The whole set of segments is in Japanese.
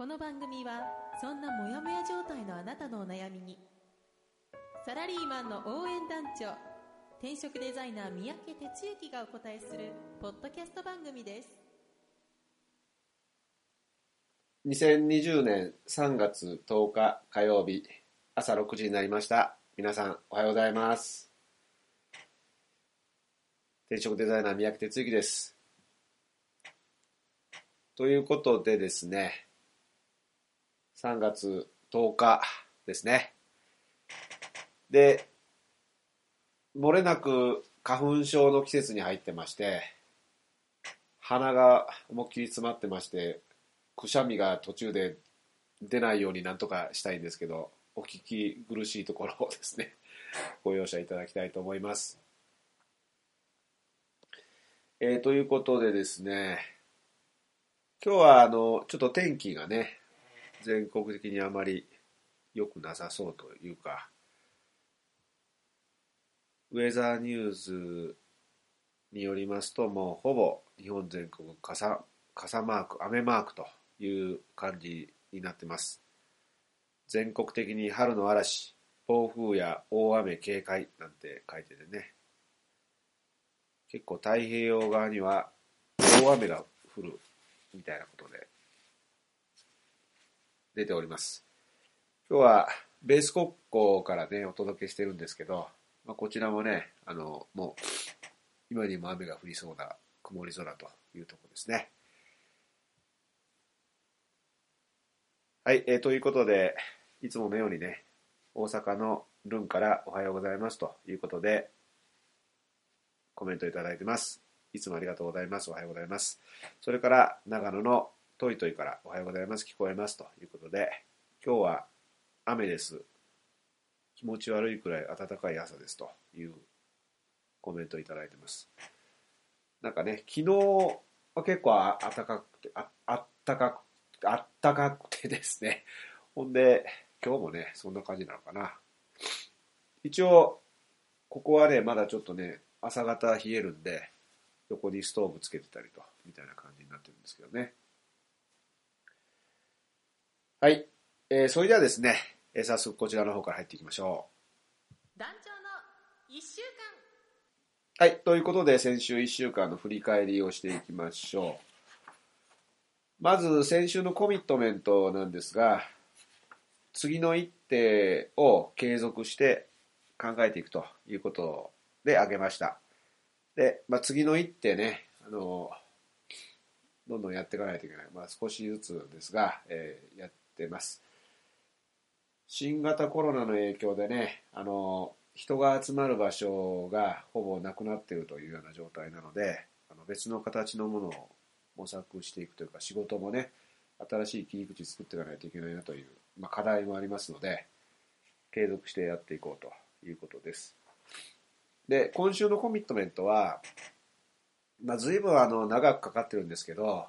この番組はそんなモヤモヤ状態のあなたのお悩みにサラリーマンの応援団長転職デザイナー三宅哲之がお答えするポッドキャスト番組です。2020年3月10日火曜日朝6時になりました。皆さんおはようございます。転職デザイナー三宅哲之です。ということでですね3月10日ですねで漏れなく花粉症の季節に入ってまして鼻が思いっきり詰まってましてくしゃみが途中で出ないようになんとかしたいんですけどお聞き苦しいところをですねご容赦いただきたいと思います。えー、ということでですね今日はあのちょっと天気がね全国的にあまり良くなさそうというかウェザーニューズによりますともうほぼ日本全国傘傘マーク雨マークという感じになってます。全国的に春の嵐暴風や大雨警戒なんて書いててね。結構太平洋側には大雨が降るみたいなことで出ております。今日はベース国交からねお届けしてるんですけど、まあ、こちらもねあのもう今にも雨が降りそうな曇り空というところですね。はい、えー、ということでいつものようにね大阪のルンからおはようございますということでコメントいただいてます。いつもありがとうございます。おはようございます。それから長野のトイトイからおはようございます聞こえますということで今日は雨です。気持ち悪いくらい暖かい朝ですというコメントいただいてます。なんかね昨日は結構あったかくてああったかくあったかくてですね。ほんで今日もねそんな感じなのかな。一応ここはねまだちょっとね朝方冷えるんで横にストーブつけてたりとみたいな感じになってるんですけどね。はい、えー、それではですね、えー、早速こちらの方から入っていきましょう。団長の1週間。はい。ということで先週1週間の振り返りをしていきましょう。まず先週のコミットメントなんですが次の一手を継続して考えていくということで挙げました。で、まあ、次の一手ねあのどんどんやっていかないといけない、まあ、少しずつですが、えー、やってます。新型コロナの影響でねあの人が集まる場所がほぼなくなっているというような状態なのであの別の形のものを模索していくというか仕事もね新しい切り口作っていかないといけないなという、まあ、課題もありますので継続してやっていこうということです。で今週のコミットメントは、まあ、随分あの長くかかってるんですけど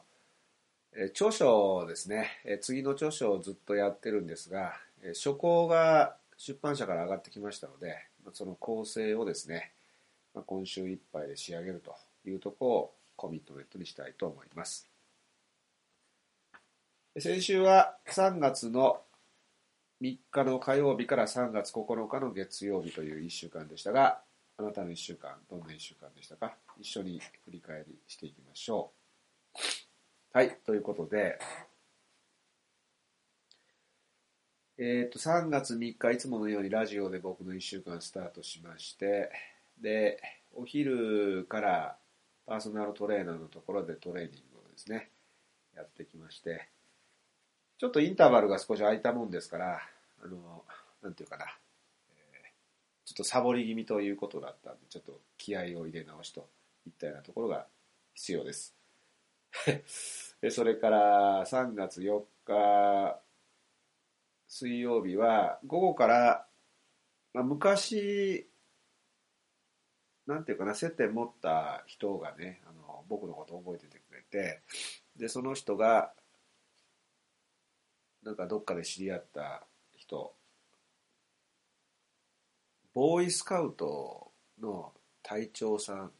え著書ですね次の著書をずっとやってるんですが書稿が出版社から上がってきましたのでその構成をですね、今週いっぱいで仕上げるというところをコミットメントにしたいと思います。先週は3月の3日の火曜日から3月9日の月曜日という1週間でしたが、あなたの1週間、どんな1週間でしたか？一緒に振り返りしていきましょう。はい、ということで、えっ、ー、と、3月3日、いつものようにラジオで僕の1週間スタートしまして、で、お昼からパーソナルトレーナーのところでトレーニングをですね、やってきまして、ちょっとインターバルが少し空いたもんですから、あの、なんていうかな、えー、ちょっとサボり気味ということだったんで、ちょっと気合を入れ直しといったようなところが必要です。でそれから3月4日、水曜日は午後から、まあ、昔なんていうかな接点持った人がねあの僕のことを覚えててくれてでその人がなんかどっかで知り合った人ボーイスカウトの隊長さん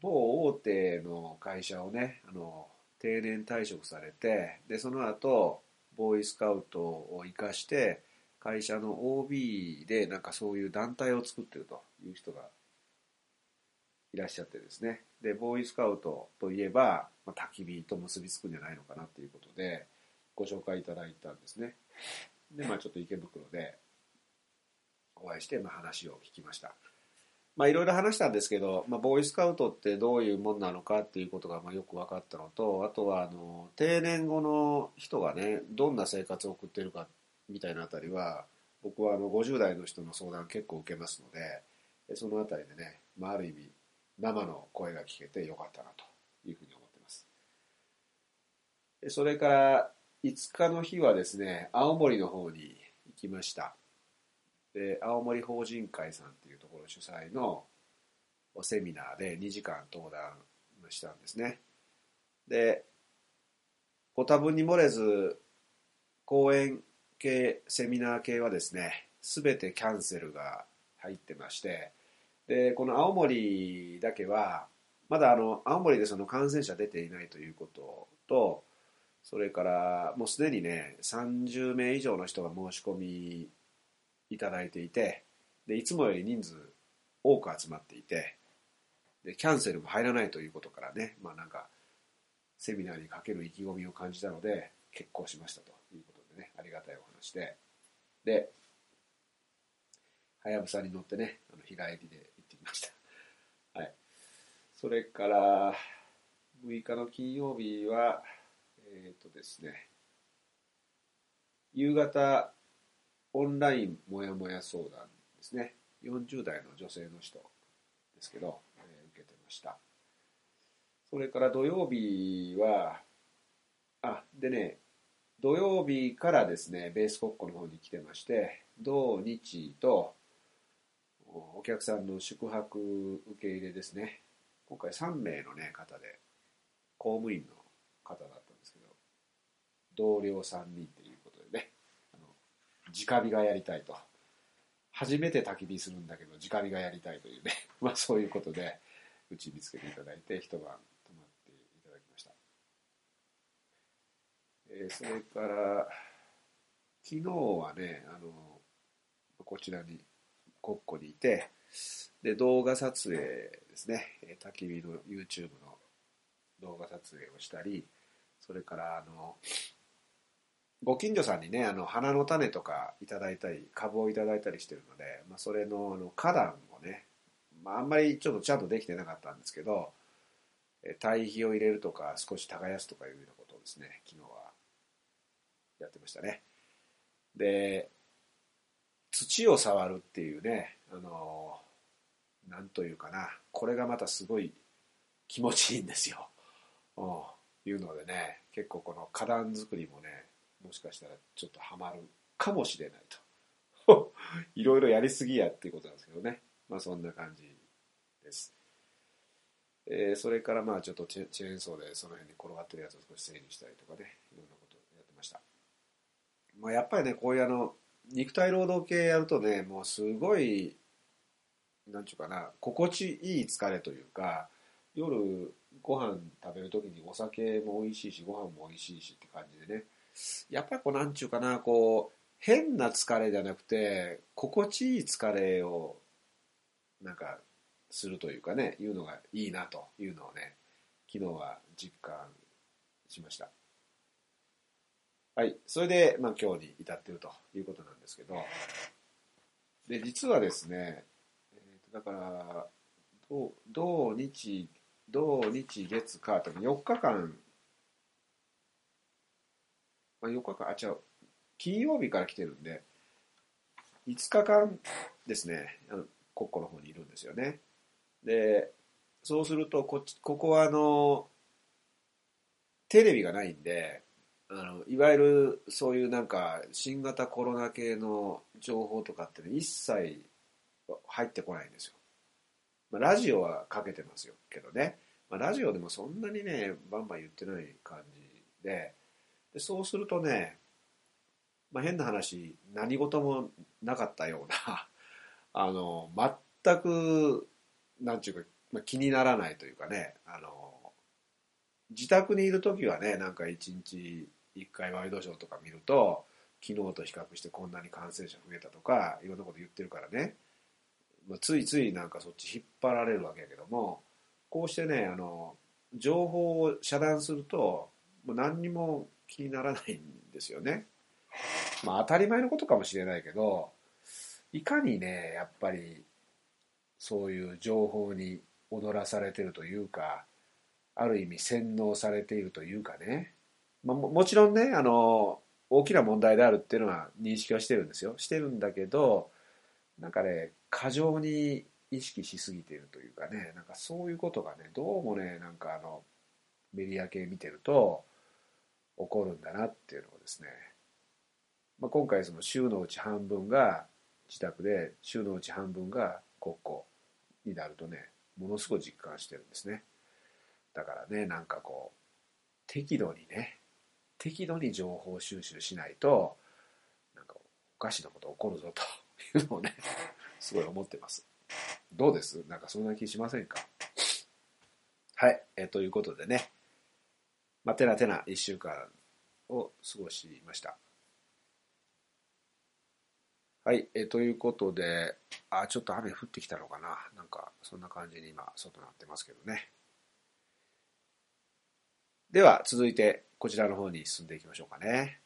某大手の会社をねあの定年退職されてでその後ボーイスカウトを生かして会社の OB でなんかそういう団体を作ってるという人がいらっしゃってですね。でボーイスカウトといえば、まあ、焚き火と結びつくんじゃないのかなということでご紹介いただいたんですね。でまあちょっと池袋でお会いして、まあ、話を聞きました。まあいろいろ話したんですけど、まあ、ボーイスカウトってどういうもんなのかっていうことがまあよく分かったのとあとはあの定年後の人がねどんな生活を送ってるかみたいなあたりは僕はあの50代の人の相談結構受けますのでそのあたりでね、まあ、ある意味生の声が聞けてよかったなというふうに思ってます。それから5日の日はですね青森の方に行きました。で青森法人会さんっていうところ主催のセミナーで2時間登壇したんですね。でご多分に漏れず講演系セミナー系はですね全てキャンセルが入ってましてでこの青森だけはまだあの青森でその感染者出ていないということとそれからもうすでにね30名以上の人が申し込みいただいていてでいつもより人数多く集まっていてでキャンセルも入らないということからねまあなんかセミナーにかける意気込みを感じたので決行しましたということでねありがたいお話で。ではやぶさに乗ってねあの日帰りで行ってきました。はい。それから6日の金曜日はえっ、とですね夕方オンラインもやもや相談ですね。40代の女性の人ですけど、えー受けてました。それから土曜日はあでね土曜日からですねベース国庫の方に来てまして土日とお客さんの宿泊受け入れですね。今回3名の、ね、方で公務員の方だったんですけど同僚3人ということでねあの直火がやりたいと。初めて焚き火するんだけど直火がやりたいというね。まあそういうことでうち見つけていただいて一晩泊まっていただきました、えーそれから昨日はねあのこちらに国庫にいてで動画撮影ですね。えー焚き火の YouTube の動画撮影をしたりそれからあのご近所さんにねあの花の種とかいただいたり株をいただいたりしてるので、まあ、それのあの花壇をね、まあ、あんまりちょっとちゃんとできてなかったんですけどえ堆肥を入れるとか少し耕すとかいうようなことをですね昨日はやってましたね。で土を触るっていうねあのなんというかなこれがまたすごい気持ちいいんですよ、うん、いうのでね結構この花壇作りもねもしかしたらちょっとハマるかもしれないと。いろいろやりすぎやっていうことなんですけどね。まあそんな感じです。えーそれからまあちょっとチェーンソーでその辺に転がってるやつを少し整理したりとかね。いろんなことをやってました。まあやっぱりねこういうあの肉体労働系やるとねもうすごいなんちゅうかな心地いい疲れというか夜ご飯食べる時にお酒も美味しいしご飯も美味しいしって感じでね。やっぱりこうなんちゅうかなこう変な疲れじゃなくて心地いい疲れをなんかするというかねいうのがいいなというのをね昨日は実感しました。はいそれで、まあ、今日に至っているということなんですけど。で実はですね、えーとだから土日土日月火と4日間あ、4日間、あ、違う、金曜日から来てるんで、5日間ですね、あの国庫の方にいるんですよね。で、そうするとこっち、ここはあの、テレビがないんで、あのいわゆるそういうなんか新型コロナ系の情報とかって、ね、一切入ってこないんですよ。まあ、ラジオはかけてますよけどね、まあ、ラジオでもそんなにねバンバン言ってない感じででそうするとね、まあ、変な話何事もなかったような あの全くなんていうか、まあ、気にならないというかねあの自宅にいる時はねなんか一日一回ワイドショーとか見ると昨日と比較してこんなに感染者増えたとかいろんなこと言ってるからね。まあ、ついついなんかそっち引っ張られるわけやけどもこうしてねあの情報を遮断するともう何にも気にならないんですよね。まあ当たり前のことかもしれないけどいかにねやっぱりそういう情報に踊らされてるというかある意味洗脳されているというかね、まあ、もちろんねあの大きな問題であるっていうのは認識はしてるんですよ。してるんだけどなんかね過剰に意識しすぎているというかね。なんかそういうことがねどうもねなんかあのメディア系見てると起こるんだなっていうのをですね、まあ、今回その週のうち半分が自宅で週のうち半分が国庫になるとねものすごい実感してるんですね。だからねなんかこう適度にね適度に情報収集しないとなんかおかしなこと起こるぞというのをね すごい思ってます。どうです？なんかそんな気しませんか？はい、えー、ということでね、まあ、てなてな一週間を過ごしました。はい、え、ということで、あ、ちょっと雨降ってきたのかななんか、そんな感じに今、外なってますけどね。では、続いて、こちらの方に進んでいきましょうかね。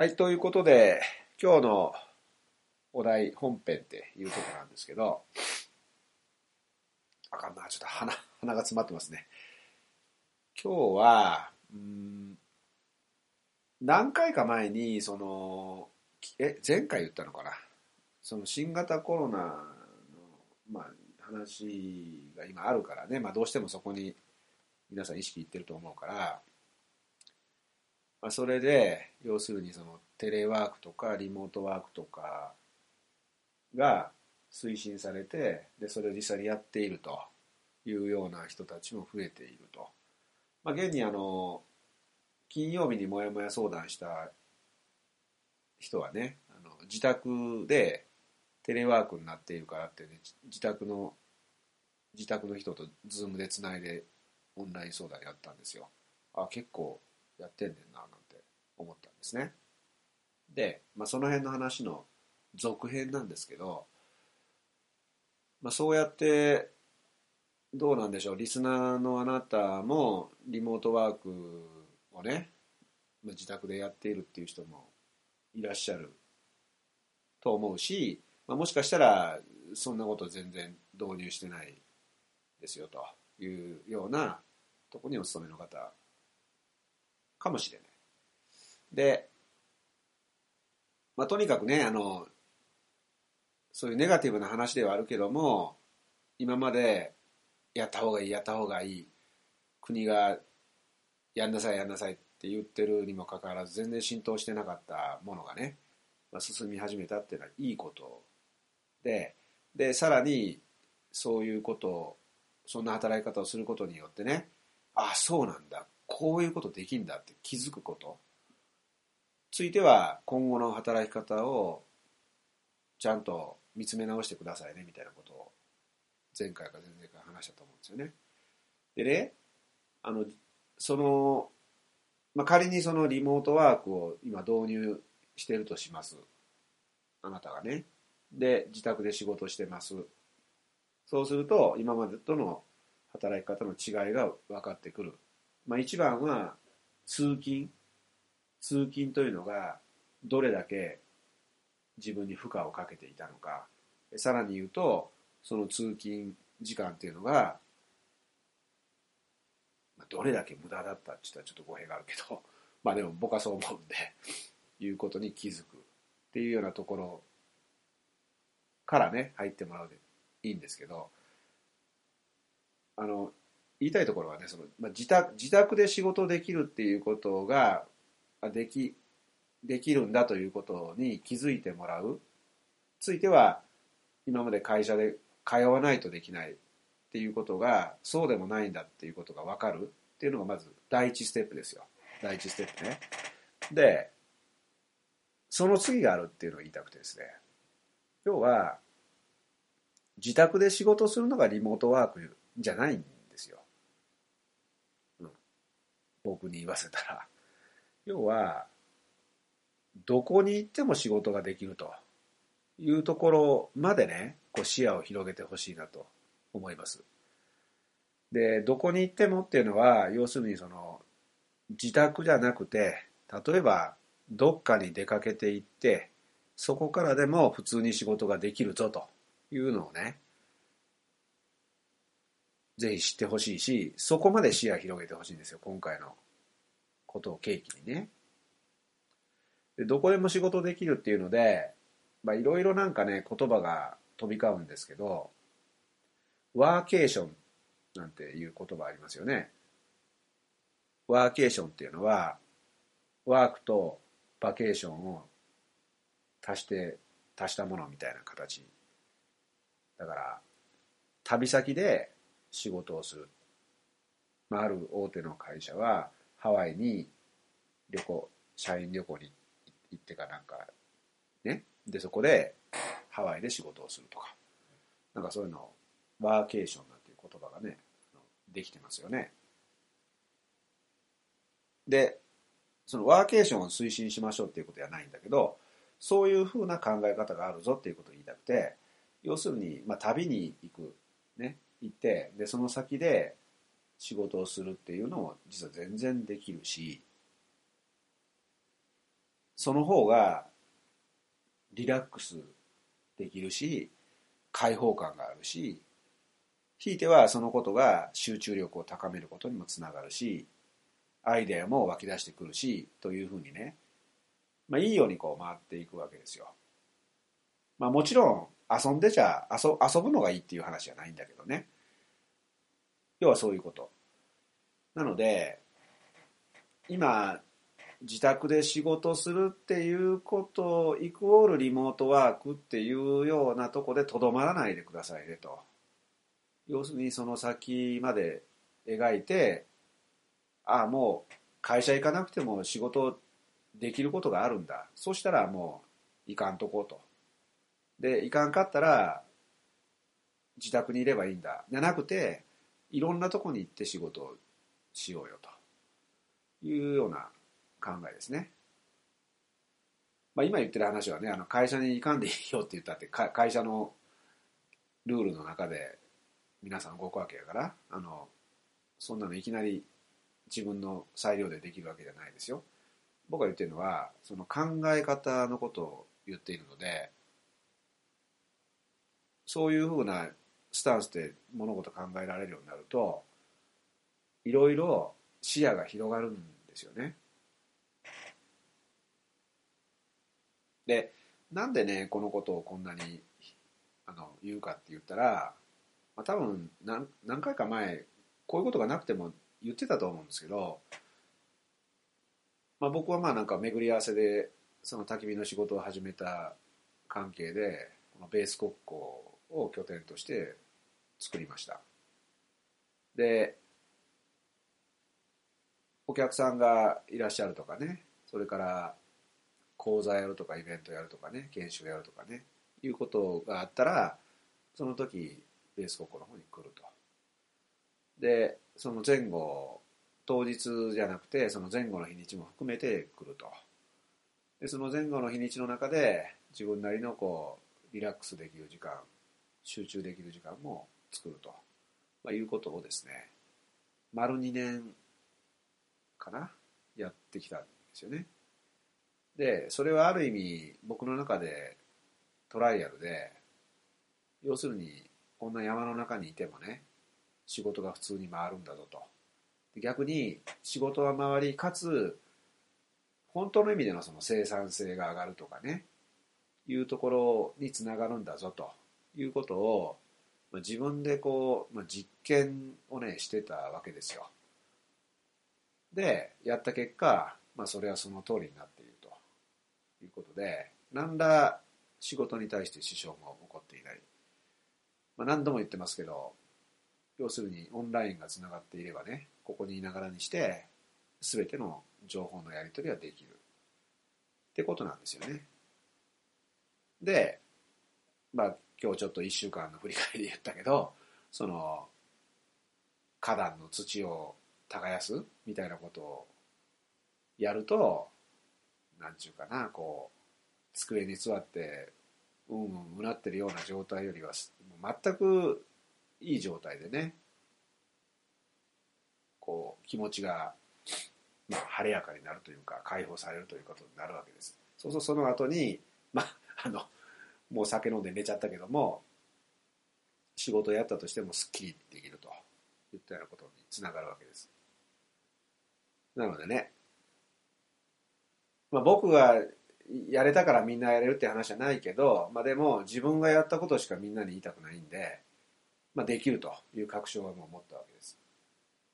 はい、ということで、今日のお題本編っていうところなんですけど、あかんな、ちょっと鼻、鼻が詰まってますね。今日は、うん、何回か前に、その、え、前回言ったのかな？その新型コロナの、まあ、話が今あるからね、まあ、どうしてもそこに皆さん意識いってると思うから、まあ、それで要するにそのテレワークとかリモートワークとかが推進されてでそれを実際にやっているというような人たちも増えていると。まあ、現にあの金曜日にもやもや相談した人はねあの自宅でテレワークになっているからって、ね、自宅の自宅の人とズームでつないでオンライン相談やったんですよ。あ結構やってんねんななんて思ったんですね。で、まあ、その辺の話の続編なんですけど、まあ、そうやってどうなんでしょうリスナーのあなたもリモートワークをね、まあ、自宅でやっているっていう人もいらっしゃると思うし、まあ、もしかしたらそんなこと全然導入してないですよというようなとこにお勤めの方かもしれない。で、まあ、とにかくね、あの、そういうネガティブな話ではあるけども、今までやった方がいい、やった方がいい、国がやんなさい、やんなさいって言ってるにもかかわらず、全然浸透してなかったものがね、まあ、進み始めたっていうのはいいことで、で、さらに、そういうことを、そんな働き方をすることによってね、ああ、そうなんだ。こういうことできんだって気づくことついては今後の働き方をちゃんと見つめ直してくださいねみたいなことを前回か前々回話したと思うんですよね。でね、あの、その、まあ、仮にそのリモートワークを今導入してるとします。あなたがね。で、自宅で仕事してます。そうすると、今までとの働き方の違いが分かってくる。まあ、一番は通勤通勤というのがどれだけ自分に負荷をかけていたのか。さらに言うとその通勤時間っていうのがどれだけ無駄だったって言ったらちょっと語弊があるけど まあでも僕はそう思うんでいうことに気づくっていうようなところからね入ってもらうでいいんですけどあの言いたいところはねその、ま、自宅自宅で仕事できるっていうことができできるんだということに気づいてもらう。ついては今まで会社で通わないとできないっていうことがそうでもないんだっていうことが分かる。っていうのがまず第一ステップですよ。第一ステップね。でその次があるっていうのを言いたくてですね。要は自宅で仕事するのがリモートワークじゃないんです、僕に言わせたら。要はどこに行っても仕事ができるというところまでねこう視野を広げてほしいなと思います。でどこに行ってもっていうのは要するにその自宅じゃなくて例えばどっかに出かけて行ってそこからでも普通に仕事ができるぞというのをねぜひ知ってほしいしそこまで視野広げてほしいんですよ今回のことを契機にね。でどこでも仕事できるっていうのでいろいろなんかね言葉が飛び交うんですけどワーケーションなんていう言葉ありますよね。ワーケーションっていうのはワークとバケーションを足して足したものみたいな形。だから旅先で仕事をする、まあ、ある大手の会社はハワイに旅行社員旅行に行ってかなんかね。でそこでハワイで仕事をするとか。なんかそういうのワーケーションなんていう言葉がねできてますよね。でそのワーケーションを推進しましょうっていうことではないんだけどそういうふうな考え方があるぞっていうことを言いたくて要するに、まあ、旅に行く。行ってでその先で仕事をするっていうのも実は全然できるしその方がリラックスできるし開放感があるしひいてはそのことが集中力を高めることにもつながるしアイデアも湧き出してくるしというふうにね、まあ、いいようにこう回っていくわけですよ。まあ、もちろん遊んでちゃ遊遊ぶのがいいっていう話じゃないんだけどね。要はそういうこと。なので今自宅で仕事するっていうことイクオールリモートワークっていうようなとこでとどまらないでくださいねと。要するにその先まで描いてああもう会社行かなくても仕事できることがあるんだ。そしたらもう行かんとこうと。で行かんかったら自宅にいればいいんだじゃなくていろんなとこに行って仕事をしようよというような考えですね。まあ、今言ってる話はねあの会社に行かんでいいよって言ったって会社のルールの中で皆さん動くわけやからあのそんなのいきなり自分の裁量でできるわけじゃないですよ。僕が言ってるのはその考え方のことを言っているのでそういうふうなスタンスで物事考えられるようになるといろいろ視野が広がるんですよね。でなんでねこのことをこんなにあの言うかって言ったら、まあ、多分何何回か前こういうことがなくても言ってたと思うんですけど、まあ、僕はまあなんか巡り合わせでその焚き火の仕事を始めた関係でこのベース国交を拠点として作りました。でお客さんがいらっしゃるとかねそれから講座やるとかイベントやるとかね研修やるとかねいうことがあったらその時ベース国交の方に来ると。でその前後当日じゃなくてその前後の日にちも含めて来ると。でその前後の日にちの中で自分なりのこうリラックスできる時間集中できる時間も作ると、まあ、いうことをですね丸2年かなやってきたんですよね。でそれはある意味僕の中でトライアルで要するにこんな山の中にいてもね仕事が普通に回るんだぞと。逆に仕事が回りかつ本当の意味でのその生産性が上がるとかねいうところにつながるんだぞと。いうことを、まあ、自分でこう、まあ、実験をねしてたわけですよ。でやった結果、まあ、それはその通りになっていると。いうことで何ら仕事に対して支障も起こっていない、まあ、何度も言ってますけど要するにオンラインがつながっていればねここにいながらにして全ての情報のやり取りはできる。ってことなんですよね。でまあ今日ちょっと1週間の振り返りで言ったけどその花壇の土を耕すみたいなことをやるとなんちゅうかなこう机に座ってうんうんうなってるような状態よりは全くいい状態でねこう気持ちが、まあ、晴れやかになるというか解放されるということになるわけです。そうそうその後にまああのもう酒飲んで寝ちゃったけども仕事やったとしてもすっきりできるといったようなことにつながるわけです。なのでね、まあ、僕がやれたからみんなやれるって話じゃないけど、まあ、でも自分がやったことしかみんなに言いたくないんで、まあ、できるという確証はもう持ったわけです。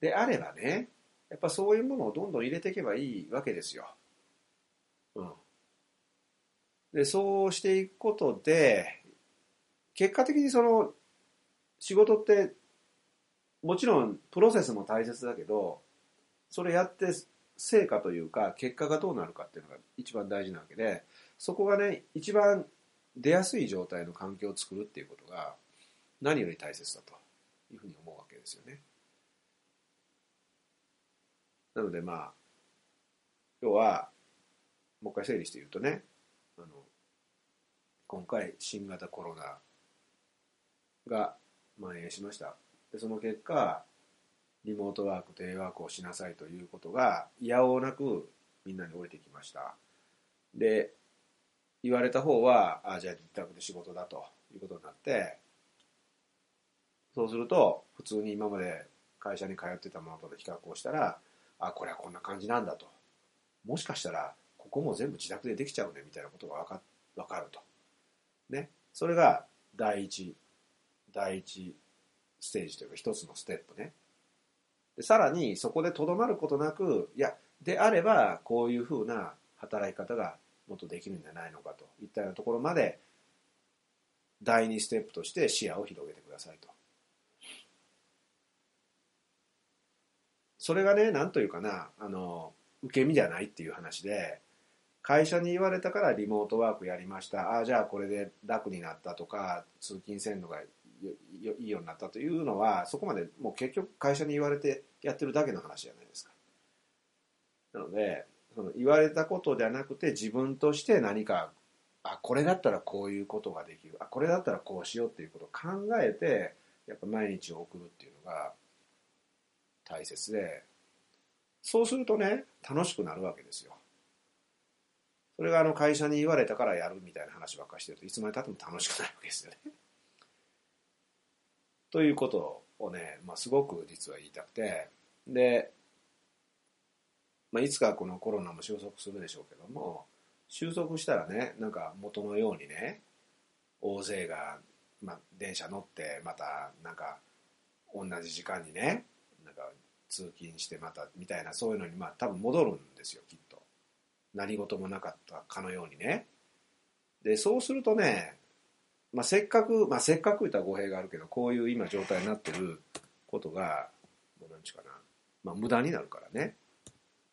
であればねやっぱそういうものをどんどん入れていけばいいわけですよ、うん、でそうしていくことで結果的にその仕事ってもちろんプロセスも大切だけどそれやって成果というか結果がどうなるかっていうのが一番大事なわけでそこがね一番出やすい状態の環境を作るっていうことが何より大切だというふうに思うわけですよね。なのでまあ要はもう一回整理して言うとね今回新型コロナが蔓延しました。でその結果リモートワークテレワークをしなさいということがいやおうなくみんなに降りてきました。で言われた方はあじゃあ自宅で仕事だということになってそうすると普通に今まで会社に通ってたものと比較をしたらあこれはこんな感じなんだと。もしかしたらここも全部自宅でできちゃうねみたいなことが分か分かると。ねそれが第一第一ステージというか一つのステップねでさらにそこでとどまることなくいやであればこういうふうな働き方がもっとできるんじゃないのかといったようなところまで第2ステップとして視野を広げてくださいと。それがね何というかなあの受け身じゃないっていう話で会社に言われたからリモートワークやりましたああじゃあこれで楽になったとか通勤線路がいいようになったというのはそこまでもう結局会社に言われてやってるだけの話じゃないですか。なのでその言われたことじゃなくて自分として何かあこれだったらこういうことができるあこれだったらこうしようっていうことを考えてやっぱ毎日を送るっていうのが大切でそうするとね楽しくなるわけですよ。それがあの会社に言われたからやるみたいな話ばっかりしてるといつまでたっても楽しくないわけですよね。ということをね、まあ、すごく実は言いたくてで、まあ、いつかこのコロナも収束するでしょうけども収束したらねなんか元のようにね大勢が、まあ、電車乗ってまたなんか同じ時間にねなんか通勤してまたみたいなそういうのにまあ多分戻るんですよきっと何事もなかったかのようにね。でそうするとねまあ、せっかく、まあ、せっかく言ったら語弊があるけどこういう今状態になってることがもう何ちかな、まあ、無駄になるからね。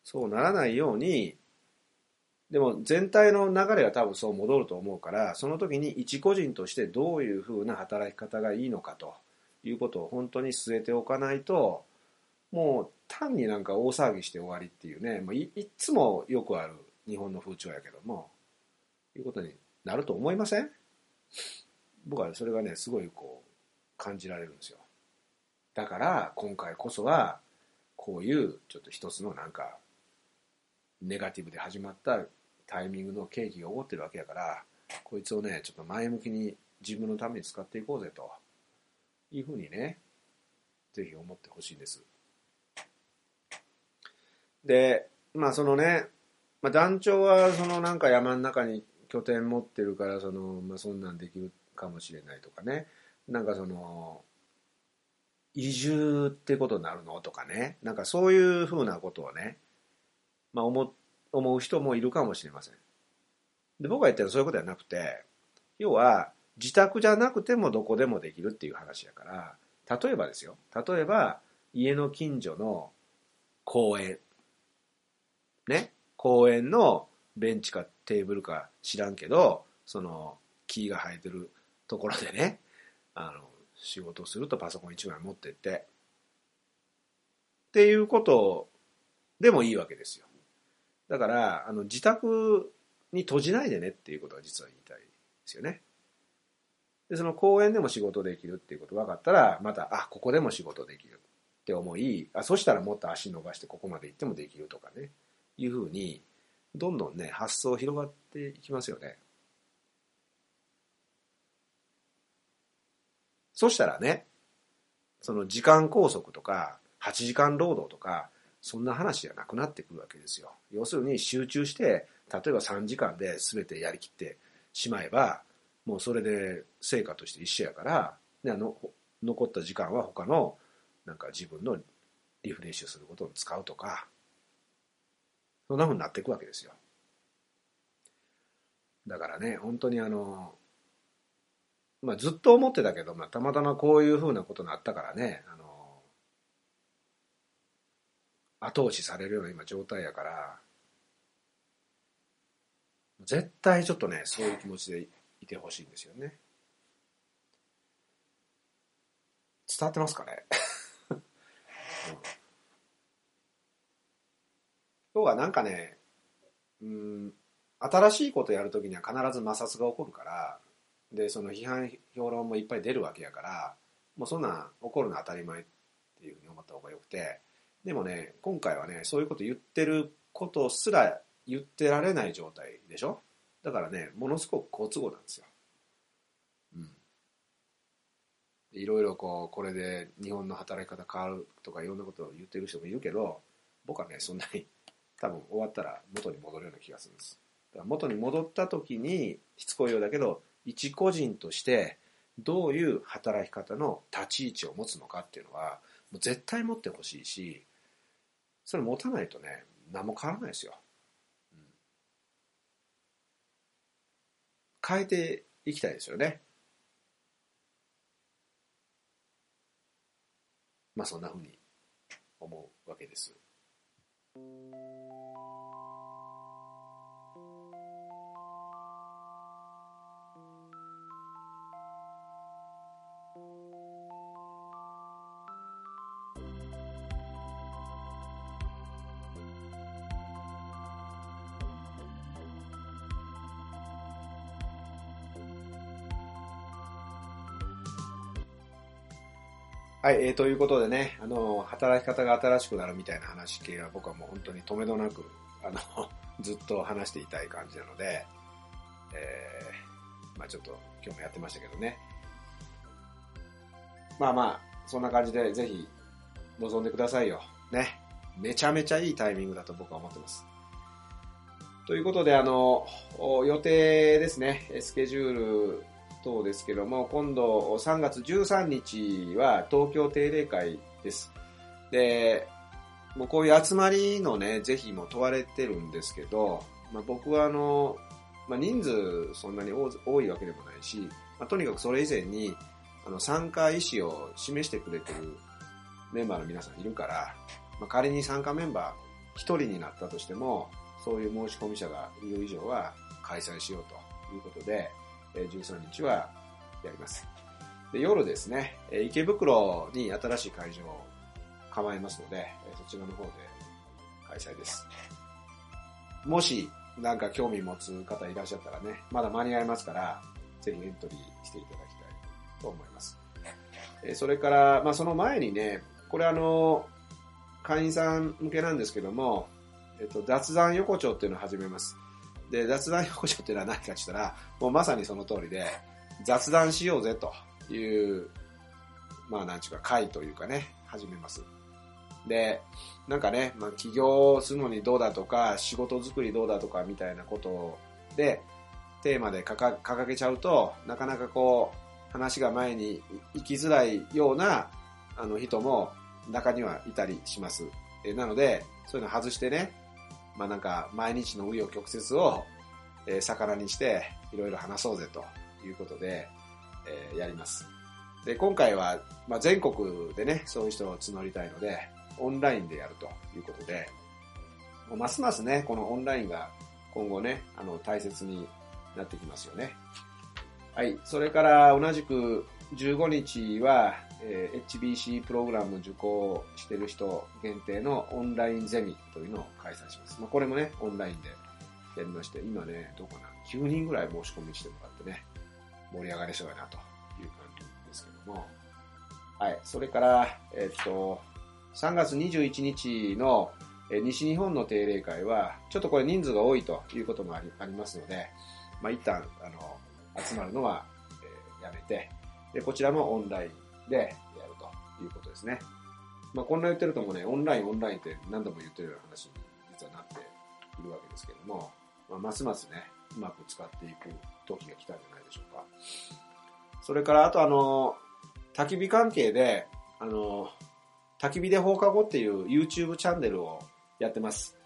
そうならないようにでも全体の流れが多分そう戻ると思うからその時に一個人としてどういうふうな働き方がいいのかということを本当に据えておかないともう単になんか大騒ぎして終わりっていうねもういいつもよくある日本の風潮やけどもいうことになると思いません？僕はそれがねすごいこう感じられるんですよ。だから今回こそはこういうちょっと一つのなんかネガティブで始まったタイミングの契機が起こってるわけやからこいつをねちょっと前向きに自分のために使っていこうぜというふうにねぜひ思ってほしいんです。でまあそのね、まあ、団長はそのなんか山の中に拠点持ってるからその、まあ、そんなんできるかもしれないとかね。なんかその移住ってことになるの？とかね。なんかそういうふうなことをね、まあ、思思う人もいるかもしれません。で僕が言ってるのはそういうことじゃなくて要は自宅じゃなくてもどこでもできるっていう話やから例えばですよ。例えば家の近所の公園。ね。公園のベンチかテーブルか知らんけどその木が生えてるところでね あの仕事するとパソコン1枚持ってってっていうことでもいいわけですよ。だからあの自宅に閉じないでねっていうことは実は言いたいですよね。でその公園でも仕事できるっていうこと分かったらまたあここでも仕事できるって思いあそしたらもっと足伸ばしてここまで行ってもできるとかね。いうふうにどんどんね発想広がっていきますよね。そしたらねその時間拘束とか8時間労働とかそんな話じゃなくなってくるわけですよ。要するに集中して例えば3時間で全てやりきってしまえばもうそれで成果として一緒やからであの残った時間は他のなんか自分のリフレッシュすることに使うとかそんなふうになっていくわけですよ。だからね本当にあのまあずっと思ってたけど、まあ、たまたまこういうふうなことになったからねあの後押しされるような今状態やから絶対ちょっとねそういう気持ちでいてほしいんですよね。伝わってますかね、うん、要はなんかねうん新しいことやるときには必ず摩擦が起こるからでその批判評論もいっぱい出るわけやからもうそんなん起こるのは当たり前っていうふうに思った方がよくてでもね今回はねそういうこと言ってることすら言ってられない状態でしょ？だからねものすごく好都合なんですよ。うんいろいろこうこれで日本の働き方変わるとかいろんなことを言ってる人もいるけど僕はねそんなに多分終わったら元に戻るような気がするんです。だから元に戻った時にしつこいようだけど一個人としてどういう働き方の立ち位置を持つのかっていうのはもう絶対持ってほしいしそれ持たないとね何も変わらないですよ、うん、変えていきたいですよね。まあそんなふうに思うわけです。Thank you. はい、えー、ということでね、あの、働き方が新しくなるみたいな話系は僕はもう本当に止めどなく、あの、ずっと話していたい感じなので、えー、まあちょっと今日もやってましたけどね。まあまあ、そんな感じでぜひ望んでくださいよ。ね。めちゃめちゃいいタイミングだと僕は思ってます。ということで、あの、予定ですね、スケジュール等ですけども、今度3月13日は東京定例会です。で、もうこういう集まりのね、是非も問われてるんですけど、まあ、僕はあの、まあ、人数そんなに多いわけでもないし、まあ、とにかくそれ以前にあの参加意思を示してくれてるメンバーの皆さんいるから、まあ、仮に参加メンバー1人になったとしても、そういう申し込み者がいる以上は開催しようということで、13日はやります。で夜ですね、池袋に新しい会場を構えますので、そちらの方で開催です。もし、なんか興味持つ方いらっしゃったらね、まだ間に合いますから、ぜひエントリーしていただきたいと思います。それから、まあ、その前にね、これあの、会員さん向けなんですけども、えっと、雑談横丁っていうのを始めます。で、雑談横丁っていうのは何かって言ったら、もうまさにその通りで、雑談しようぜという、まあなんちゅうか会というかね、始めます。で、なんかね、まあ、起業するのにどうだとか、仕事作りどうだとかみたいなことで、テーマで掲げちゃうと、なかなかこう、話が前に行きづらいようなあの人も中にはいたりします。えなので、そういうの外してね、まあなんか毎日の紆余曲折を、えー、魚にしていろいろ話そうぜということで、えー、やります。で、今回は、まあ、全国でね、そういう人を募りたいので、オンラインでやるということで、もうますますね、このオンラインが今後ね、あの、大切になってきますよね。はい。それから同じく15日は、えー、HBC プログラム受講してる人限定のオンラインゼミというのを開催します。まあ、これもね、オンラインでやりまして、今ね、どうかな、9人ぐらい申し込みしてもらってね、盛り上がりそうやなという感じですけども。はい。それから、えっと、3月21日の西日本の定例会は、ちょっとこれ人数が多いということもありありますので、まあ、一旦、あの、集まるのは、えー、やめて、で、こちらもオンラインでやるということですね。まあ、こんな言ってるともね、オンライン、オンラインって何度も言ってるような話に実はなっているわけですけども、まあ、ますますね、うまく使っていく時が来たんじゃないでしょうか。それから、あとあの、焚き火関係で、あの、焚き火で放課後っていう YouTube チャンネルをやってます。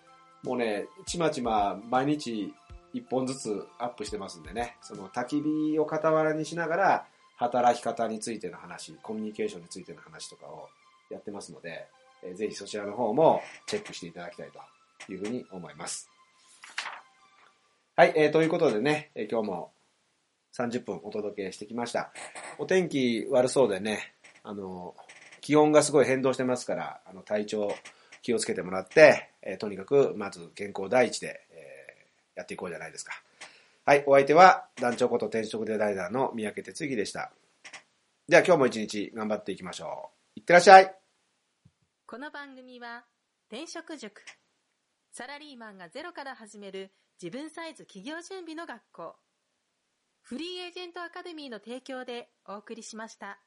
もうね、ちまちま毎日一本ずつアップしてますんでね、その焚き火を傍らにしながら、働き方についての話、コミュニケーションについての話とかをやってますので、えー、ぜひそちらの方もチェックしていただきたいというふうに思います。はい、えー、ということでね、えー、今日も30分お届けしてきました。お天気悪そうでね、あの、気温がすごい変動してますから、あの、体調気をつけてもらって、えー、とにかくまず健康第一で、えー、やっていこうじゃないですか。はい、お相手は団長こと転職デザイナーの三宅哲樹でした。では今日も一日頑張っていきましょう。いってらっしゃい。この番組は転職塾。サラリーマンがゼロから始める自分サイズ企業準備の学校。フリーエージェントアカデミーの提供でお送りしました。